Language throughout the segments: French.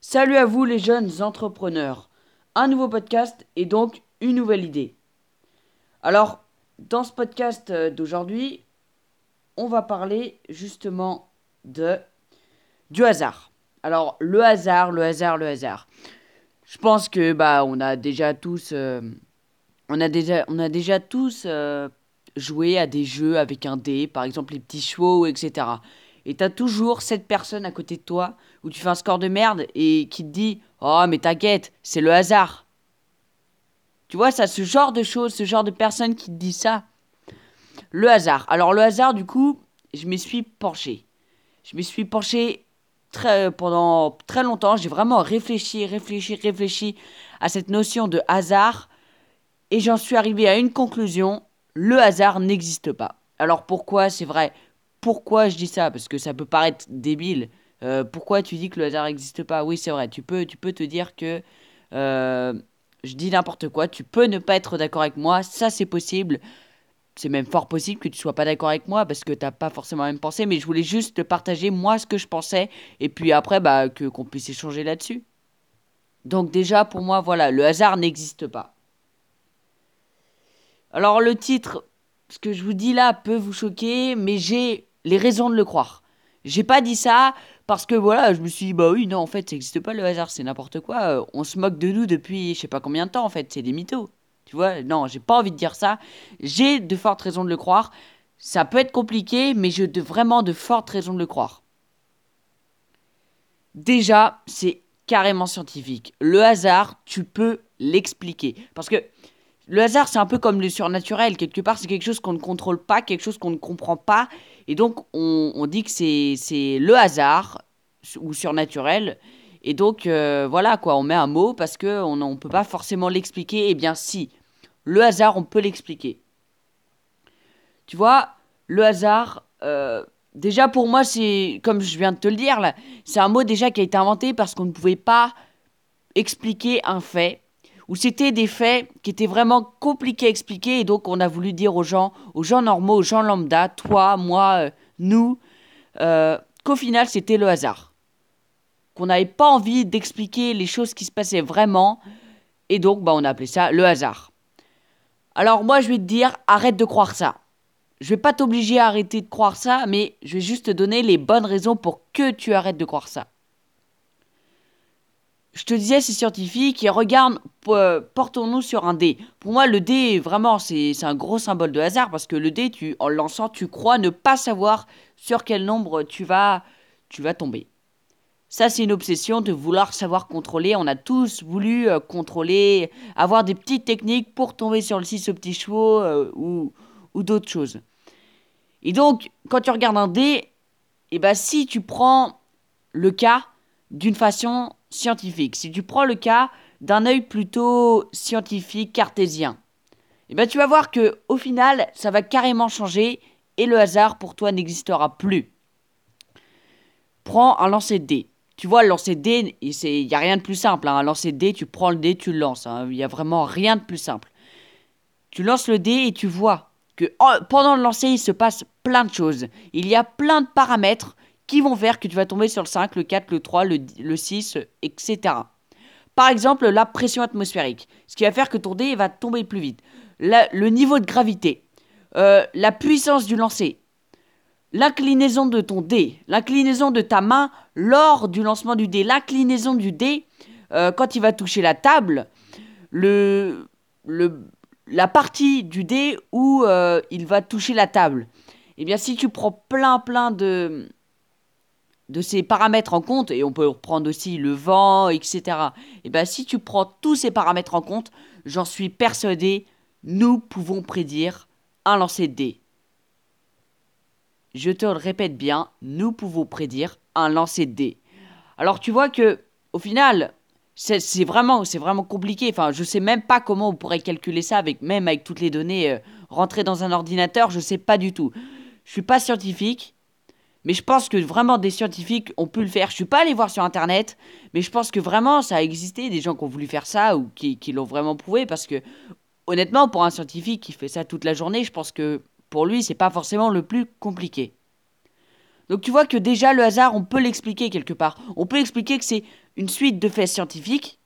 Salut à vous les jeunes entrepreneurs. Un nouveau podcast et donc une nouvelle idée. Alors, dans ce podcast euh, d'aujourd'hui, on va parler justement de du hasard. Alors, le hasard, le hasard, le hasard. Je pense que bah on a déjà tous euh, on a déjà on a déjà tous euh, joué à des jeux avec un dé, par exemple les petits chevaux, etc. Et t'as toujours cette personne à côté de toi où tu fais un score de merde et qui te dit Oh, mais t'inquiète, c'est le hasard. Tu vois, ça, ce genre de choses, ce genre de personne qui te dit ça. Le hasard. Alors, le hasard, du coup, je me suis penché. Je me suis penché très, pendant très longtemps. J'ai vraiment réfléchi, réfléchi, réfléchi à cette notion de hasard. Et j'en suis arrivé à une conclusion le hasard n'existe pas. Alors pourquoi? C'est vrai pourquoi je dis ça? Parce que ça peut paraître débile. Euh, pourquoi tu dis que le hasard n'existe pas? Oui, c'est vrai. Tu peux, tu peux te dire que euh, je dis n'importe quoi. Tu peux ne pas être d'accord avec moi. Ça, c'est possible. C'est même fort possible que tu sois pas d'accord avec moi parce que tu n'as pas forcément même pensée. Mais je voulais juste te partager moi ce que je pensais et puis après bah que qu'on puisse échanger là-dessus. Donc déjà pour moi voilà, le hasard n'existe pas. Alors le titre, ce que je vous dis là peut vous choquer, mais j'ai les raisons de le croire. J'ai pas dit ça parce que voilà, je me suis dit, bah oui, non, en fait, ça n'existe pas le hasard, c'est n'importe quoi. Euh, on se moque de nous depuis je sais pas combien de temps, en fait, c'est des mythos. Tu vois, non, j'ai pas envie de dire ça. J'ai de fortes raisons de le croire. Ça peut être compliqué, mais j'ai de, vraiment de fortes raisons de le croire. Déjà, c'est carrément scientifique. Le hasard, tu peux l'expliquer. Parce que le hasard, c'est un peu comme le surnaturel. Quelque part, c'est quelque chose qu'on ne contrôle pas, quelque chose qu'on ne comprend pas. Et donc, on, dit que c'est le hasard ou surnaturel. Et donc, euh, voilà, quoi, on met un mot parce qu'on ne peut pas forcément l'expliquer. Eh bien, si, le hasard, on peut l'expliquer. Tu vois, le hasard, euh, déjà pour moi, c'est, comme je viens de te le dire, c'est un mot déjà qui a été inventé parce qu'on ne pouvait pas expliquer un fait où c'était des faits qui étaient vraiment compliqués à expliquer et donc on a voulu dire aux gens, aux gens normaux, aux gens lambda, toi, moi, euh, nous, euh, qu'au final c'était le hasard. Qu'on n'avait pas envie d'expliquer les choses qui se passaient vraiment et donc bah, on a appelé ça le hasard. Alors moi je vais te dire, arrête de croire ça. Je vais pas t'obliger à arrêter de croire ça, mais je vais juste te donner les bonnes raisons pour que tu arrêtes de croire ça je te disais, c'est scientifique, et regarde, portons-nous sur un dé. Pour moi, le dé, vraiment, c'est un gros symbole de hasard, parce que le dé, tu, en le lançant, tu crois ne pas savoir sur quel nombre tu vas, tu vas tomber. Ça, c'est une obsession de vouloir savoir contrôler. On a tous voulu euh, contrôler, avoir des petites techniques pour tomber sur le 6 aux petits chevaux euh, ou, ou d'autres choses. Et donc, quand tu regardes un dé, eh ben, si tu prends le cas d'une façon scientifique, si tu prends le cas d'un œil plutôt scientifique cartésien, eh ben tu vas voir que au final, ça va carrément changer et le hasard pour toi n'existera plus. Prends un lancer de dés. Tu vois, le lancer de dés, il n'y a rien de plus simple. Hein. Un lancer de dés, tu prends le dé, tu le lances. Hein. Il n'y a vraiment rien de plus simple. Tu lances le dé et tu vois que pendant le lancer, il se passe plein de choses. Il y a plein de paramètres qui vont faire que tu vas tomber sur le 5, le 4, le 3, le, 6, etc. Par exemple, la pression atmosphérique, ce qui va faire que ton dé va tomber plus vite. le niveau de gravité, euh, la puissance du lancer, l'inclinaison de ton dé, l'inclinaison de ta main lors du lancement du dé, l'inclinaison du dé euh, quand il va toucher la table, le, la partie du dé où euh, il va toucher la table. Eh bien, si tu prends plein plein de, de ces paramètres en compte, et on peut reprendre aussi le vent, etc. Et eh bien si tu prends tous ces paramètres en compte, j'en suis persuadé, nous pouvons prédire un lancer de dés. Je te le répète bien, nous pouvons prédire un lancer de dés. Alors tu vois que, au final, c'est vraiment, vraiment compliqué. Enfin, je sais même pas comment on pourrait calculer ça avec même avec toutes les données euh, rentrées dans un ordinateur. Je sais pas du tout. Je suis pas scientifique. Mais je pense que vraiment des scientifiques ont pu le faire. Je suis pas allé voir sur internet, mais je pense que vraiment ça a existé des gens qui ont voulu faire ça ou qui, l'ont vraiment prouvé parce que honnêtement pour un scientifique qui fait ça toute la journée, je pense que pour lui c'est pas forcément le plus compliqué. Donc tu vois que déjà le hasard, on peut l'expliquer quelque part. On peut expliquer que c'est une suite de faits scientifiques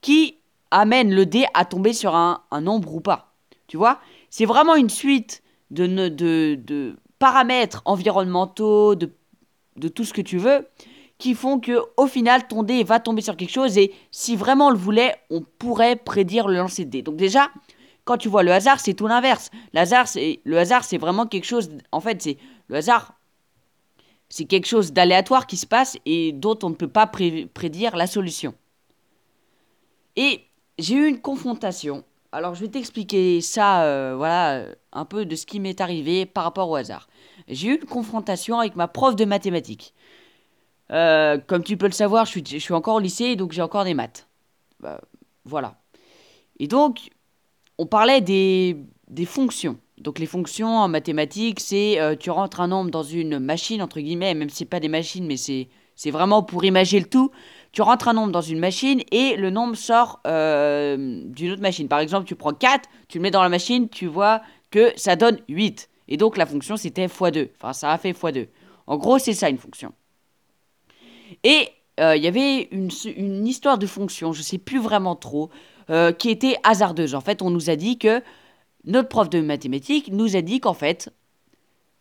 qui amène le dé à tomber sur un, nombre ou pas. Tu vois? C'est vraiment une suite de, de, de paramètres environnementaux, de, de tout ce que tu veux, qui font que au final ton dé va tomber sur quelque chose et si vraiment on le voulait, on pourrait prédire le lancer de dé. Donc déjà, quand tu vois le hasard, c'est tout l'inverse. Le hasard, c'est vraiment quelque chose. En fait, c'est le hasard. C'est quelque chose d'aléatoire qui se passe et dont on ne peut pas prédire la solution. Et j'ai eu une confrontation. Alors je vais t'expliquer ça, euh, voilà, un peu de ce qui m'est arrivé par rapport au hasard. J'ai eu une confrontation avec ma prof de mathématiques. Euh, comme tu peux le savoir, je suis, je suis encore au lycée, donc j'ai encore des maths. Bah, voilà. Et donc, on parlait des, des fonctions. Donc les fonctions en mathématiques, c'est euh, tu rentres un nombre dans une machine, entre guillemets, même si c'est pas des machines, mais c'est, c'est vraiment pour imaginer le tout. Tu rentres un nombre dans une machine et le nombre sort euh, d'une autre machine. Par exemple, tu prends 4, tu le mets dans la machine, tu vois que ça donne 8. Et donc la fonction c'était x2. Enfin, ça a fait x2. En gros, c'est ça une fonction. Et euh, il y avait une, histoire de fonction, je sais plus vraiment trop, euh, qui était hasardeuse. En fait, on nous a dit que notre prof de mathématiques nous a dit qu'en fait,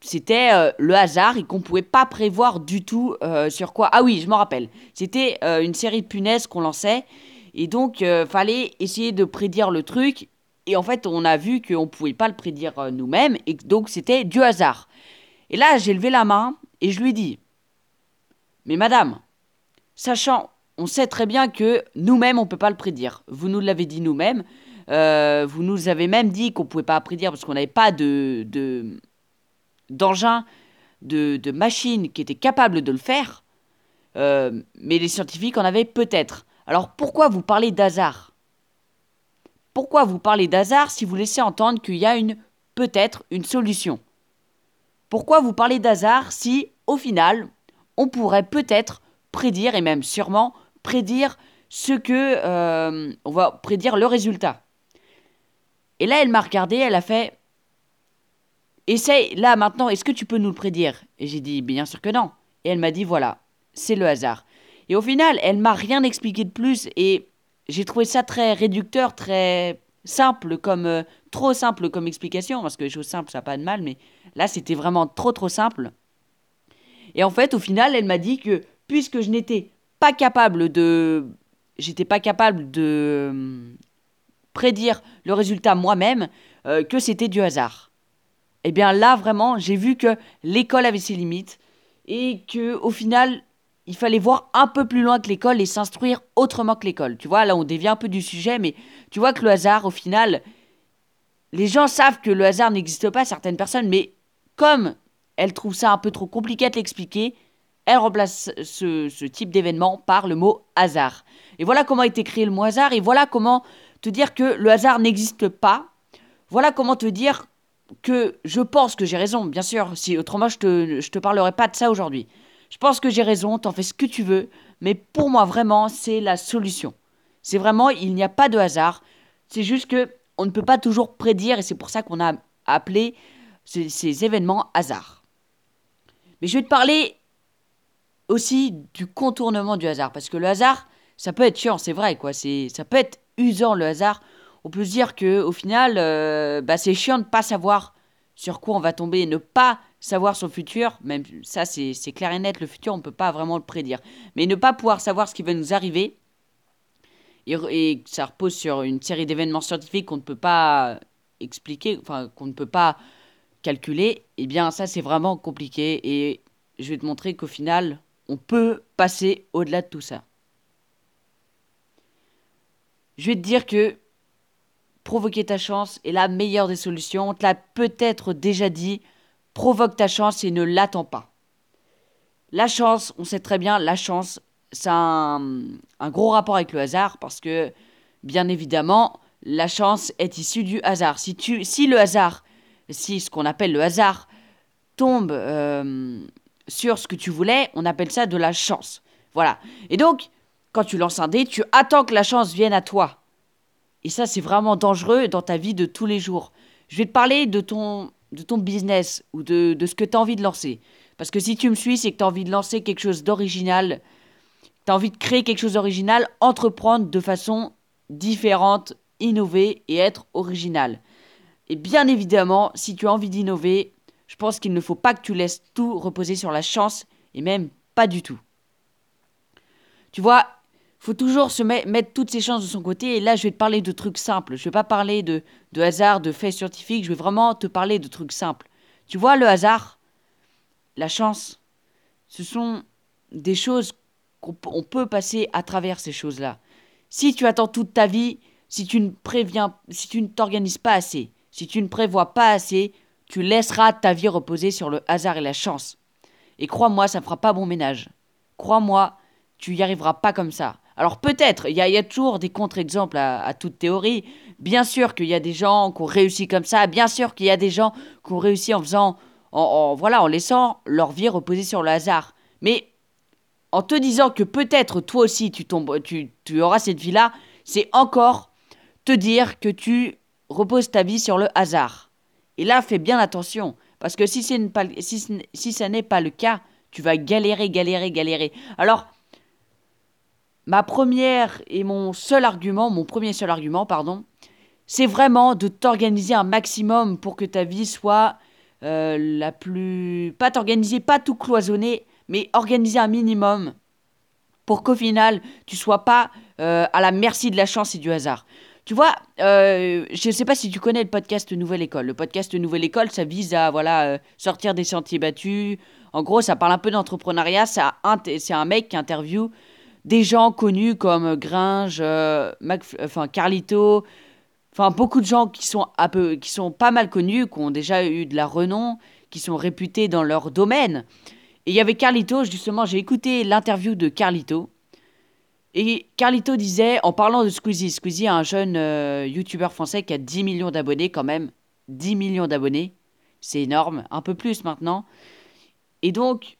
c'était euh, le hasard et qu'on pouvait pas prévoir du tout euh, sur quoi. Ah oui, je m'en rappelle. C'était une série de punaises qu'on lançait et donc fallait essayer de prédire le truc. Et en fait, on a vu qu'on pouvait pas le prédire nous-mêmes et donc c'était du hasard. Et là, j'ai levé la main et je lui ai dit Mais madame, sachant on sait très bien que nous-mêmes, on ne peut pas le prédire. Vous nous l'avez dit nous-mêmes. Euh, vous nous avez même dit qu'on ne pouvait pas prédire parce qu'on n'avait pas de, d'engin, de, de, machine qui était capable de le faire. Euh, mais les scientifiques en avaient peut-être. Alors pourquoi vous parlez d'hasard? Pourquoi vous parlez d'hasard si vous laissez entendre qu'il y a une peut-être une solution? Pourquoi vous parlez d'hasard si, au final, on pourrait peut-être prédire et même sûrement prédire ce que. Euh, on va prédire le résultat? Et là, elle m'a regardé, elle a fait. Essaye, là, maintenant, est-ce que tu peux nous le prédire? Et j'ai dit, bien sûr que non. Et elle m'a dit, voilà, c'est le hasard. Et au final, elle m'a rien expliqué de plus et j'ai trouvé ça très réducteur, très simple comme euh, trop simple comme explication parce que les choses simples ça n'a pas de mal mais là c'était vraiment trop trop simple. Et en fait au final elle m'a dit que puisque je n'étais pas capable de j'étais pas capable de hum, prédire le résultat moi-même euh, que c'était du hasard. Eh bien là vraiment, j'ai vu que l'école avait ses limites et que au final, il fallait voir un peu plus loin que l'école et s'instruire autrement que l'école. Tu vois, là on dévie un peu du sujet mais tu vois que le hasard au final les gens savent que le hasard n'existe pas certaines personnes mais comme elles trouvent ça un peu trop compliqué à l'expliquer, elle remplace ce, type d'événement par le mot hasard. Et voilà comment a été créé le mot hasard, et voilà comment te dire que le hasard n'existe pas. Voilà comment te dire que je pense que j'ai raison, bien sûr, si autrement je te, je te parlerai pas de ça aujourd'hui. Je pense que j'ai raison, t'en fais ce que tu veux, mais pour moi vraiment c'est la solution. C'est vraiment, il n'y a pas de hasard, c'est juste que on ne peut pas toujours prédire et c'est pour ça qu'on a appelé ces, événements hasard. Mais je vais te parler aussi du contournement du hasard. Parce que le hasard, ça peut être chiant, c'est vrai, quoi. C'est, ça peut être usant, le hasard. On peut se dire que au final, euh, bah, c'est chiant de ne pas savoir sur quoi on va tomber, ne pas savoir son futur. Même ça, c'est, clair et net, le futur, on ne peut pas vraiment le prédire. Mais ne pas pouvoir savoir ce qui va nous arriver, et, ça repose sur une série d'événements scientifiques qu'on ne peut pas expliquer, enfin, qu'on ne peut pas calculer, eh bien, ça, c'est vraiment compliqué. Et je vais te montrer qu'au final, on peut passer au-delà de tout ça. Je vais te dire que provoquer ta chance est la meilleure des solutions. On te l'a peut-être déjà dit. Provoque ta chance et ne l'attends pas. La chance, on sait très bien, la chance, ça a un, gros rapport avec le hasard parce que, bien évidemment, la chance est issue du hasard. Si, tu, si le hasard, si ce qu'on appelle le hasard, tombe euh, sur ce que tu voulais, on appelle ça de la chance. Voilà. Et donc, quand tu lances un dé, tu attends que la chance vienne à toi. Et ça, c'est vraiment dangereux dans ta vie de tous les jours. Je vais te parler de ton, de ton business ou de, de ce que tu as envie de lancer. Parce que si tu me suis, c'est que tu as envie de lancer quelque chose d'original. Tu as envie de créer quelque chose d'original, entreprendre de façon différente, innover et être original. Et bien évidemment, si tu as envie d'innover, je pense qu'il ne faut pas que tu laisses tout reposer sur la chance, et même pas du tout. Tu vois, faut toujours se mettre toutes ses chances de son côté. Et là, je vais te parler de trucs simples. Je vais pas parler de, de hasard, de faits scientifiques. Je vais vraiment te parler de trucs simples. Tu vois, le hasard, la chance, ce sont des choses qu'on peut passer à travers ces choses-là. Si tu attends toute ta vie, si tu ne préviens, si tu ne t'organises pas assez, si tu ne prévois pas assez, tu laisseras ta vie reposer sur le hasard et la chance. Et crois-moi, ça ne fera pas bon ménage. Crois-moi, tu y arriveras pas comme ça. Alors peut-être, il y, a toujours des contre-exemples à, toute théorie. Bien sûr qu'il y a des gens qui ont réussi comme ça. Bien sûr qu'il y a des gens qui ont réussi en faisant, en, voilà, en laissant leur vie reposer sur le hasard. Mais en te disant que peut-être toi aussi tu tombes, tu, auras cette vie-là, c'est encore te dire que tu reposes ta vie sur le hasard. Et là, fais bien attention, parce que si, si, si ça n'est pas le cas, tu vas galérer, galérer, galérer. Alors, ma première et mon seul argument, mon premier seul argument, pardon, c'est vraiment de t'organiser un maximum pour que ta vie soit euh, la plus... Pas t'organiser, pas tout cloisonner, mais organiser un minimum pour qu'au final, tu sois pas euh, à la merci de la chance et du hasard. Tu vois, euh, je ne sais pas si tu connais le podcast Nouvelle École. Le podcast Nouvelle École, ça vise à voilà sortir des sentiers battus. En gros, ça parle un peu d'entrepreneuriat. C'est un mec qui interview des gens connus comme Gringe, euh, enfin Carlito, enfin beaucoup de gens qui sont, un peu, qui sont pas mal connus, qui ont déjà eu de la renom, qui sont réputés dans leur domaine. Et il y avait Carlito, justement, j'ai écouté l'interview de Carlito. Et Carlito disait, en parlant de Squeezie, Squeezie est un jeune euh, youtubeur français qui a 10 millions d'abonnés quand même. 10 millions d'abonnés, c'est énorme, un peu plus maintenant. Et donc,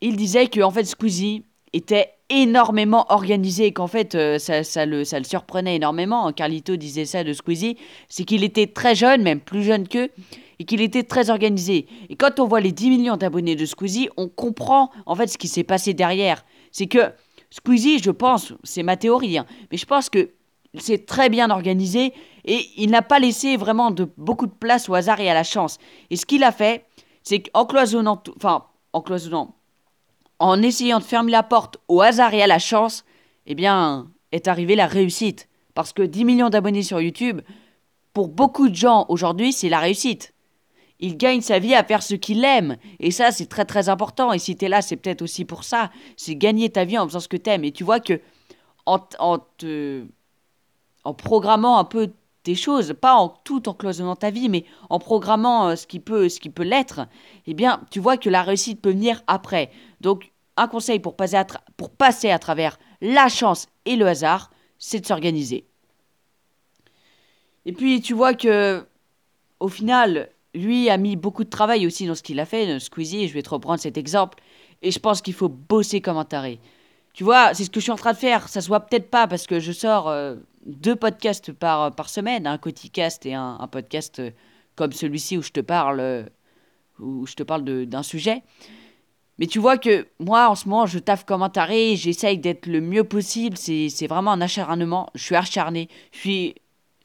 il disait que en fait Squeezie était énormément organisé et qu'en fait euh, ça, le, ça le surprenait énormément. Carlito disait ça de Squeezie, c'est qu'il était très jeune, même plus jeune qu'eux, et qu'il était très organisé. Et quand on voit les 10 millions d'abonnés de Squeezie, on comprend en fait ce qui s'est passé derrière. C'est que Squeezie, je pense, c'est ma théorie, hein, mais je pense que c'est très bien organisé et il n'a pas laissé vraiment de, beaucoup de place au hasard et à la chance. Et ce qu'il a fait, c'est qu'en cloisonnant, enfin en cloisonnant, en essayant de fermer la porte au hasard et à la chance, eh bien, est arrivée la réussite. Parce que 10 millions d'abonnés sur YouTube, pour beaucoup de gens aujourd'hui, c'est la réussite. Il gagne sa vie à faire ce qu'il aime. Et ça, c'est très très important. Et si tu es là, c'est peut-être aussi pour ça. C'est gagner ta vie en faisant ce que tu aimes. Et tu vois que en, en, te, en programmant un peu choses, pas en tout en cloisonnant ta vie, mais en programmant euh, ce qui peut, ce qui peut l'être, eh bien, tu vois que la réussite peut venir après. Donc, un conseil pour passer à, pour passer à travers la chance et le hasard, c'est de s'organiser. Et puis, tu vois que, au final, lui a mis beaucoup de travail aussi dans ce qu'il a fait, Squeezie, je vais te reprendre cet exemple, et je pense qu'il faut bosser comme un taré. Tu vois, c'est ce que je suis en train de faire. Ça se voit peut-être pas parce que je sors euh, deux podcasts par, par semaine, un Coticast et un, podcast comme celui-ci où je te parle, où je te parle d'un sujet. Mais tu vois que moi, en ce moment, je taffe comme un taré, j'essaye d'être le mieux possible. C'est vraiment un acharnement. Je suis acharné. Je suis,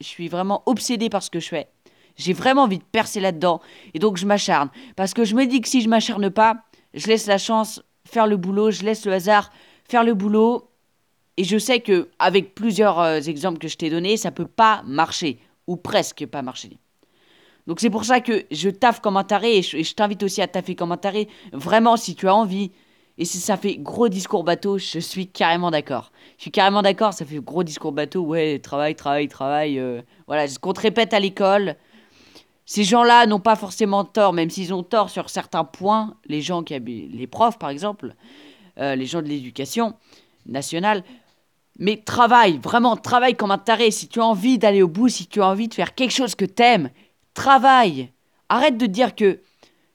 je suis vraiment obsédé par ce que je fais. J'ai vraiment envie de percer là-dedans. Et donc, je m'acharne. Parce que je me dis que si je m'acharne pas, je laisse la chance faire le boulot, je laisse le hasard faire le boulot. Et je sais que avec plusieurs euh, exemples que je t'ai donnés, ça peut pas marcher ou presque pas marcher. Donc c'est pour ça que je taffe comme un taré et je, t'invite aussi à taffer comme un taré. Vraiment, si tu as envie. Et si ça fait gros discours bateau, je suis carrément d'accord. Je suis carrément d'accord, ça fait gros discours bateau. Ouais, travail, travail, travail. Euh, voilà, ce qu'on te répète à l'école. Ces gens-là n'ont pas forcément tort, même s'ils ont tort sur certains points. Les gens qui les profs, par exemple. Euh, les gens de l'éducation nationale. Mais travaille, vraiment, travaille comme un taré. Si tu as envie d'aller au bout, si tu as envie de faire quelque chose que t'aimes, travaille. Arrête de dire que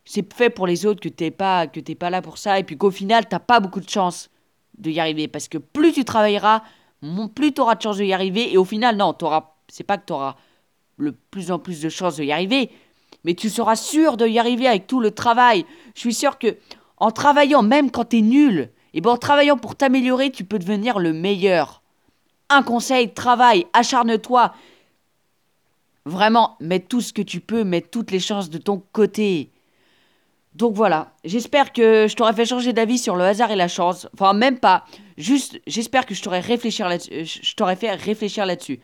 c'est fait pour les autres, que t'es pas, que t'es pas là pour ça, et puis qu'au final, t'as pas beaucoup de chance de y arriver. Parce que plus tu travailleras, plus tu auras de chance de y arriver. Et au final, non, t'auras, c'est pas que tu auras le plus en plus de chances de y arriver, mais tu seras sûr de y arriver avec tout le travail. Je suis sûr que en travaillant, même quand t'es nul, et ben en travaillant pour t'améliorer, tu peux devenir le meilleur. Un conseil, travaille, acharne-toi. Vraiment, mets tout ce que tu peux, mets toutes les chances de ton côté. Donc voilà, j'espère que je t'aurais fait changer d'avis sur le hasard et la chance. Enfin, même pas. Juste, j'espère que je t'aurais t'aurais fait réfléchir là-dessus.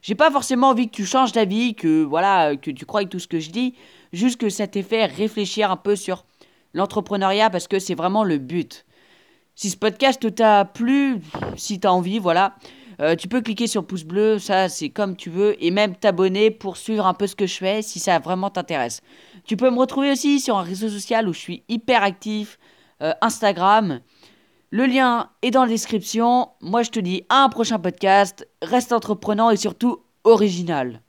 J'ai pas forcément envie que tu changes d'avis, que voilà, que tu crois tout ce que je dis. Juste que ça t'ait fait réfléchir un peu sur l'entrepreneuriat parce que c'est vraiment le but. Si ce podcast t'a plu, si t'as envie, voilà, euh, tu peux cliquer sur pouce bleu, ça c'est comme tu veux, et même t'abonner pour suivre un peu ce que je fais si ça vraiment t'intéresse. Tu peux me retrouver aussi sur un réseau social où je suis hyper actif, euh, Instagram. Le lien est dans la description. Moi je te dis à un prochain podcast. Reste entreprenant et surtout original.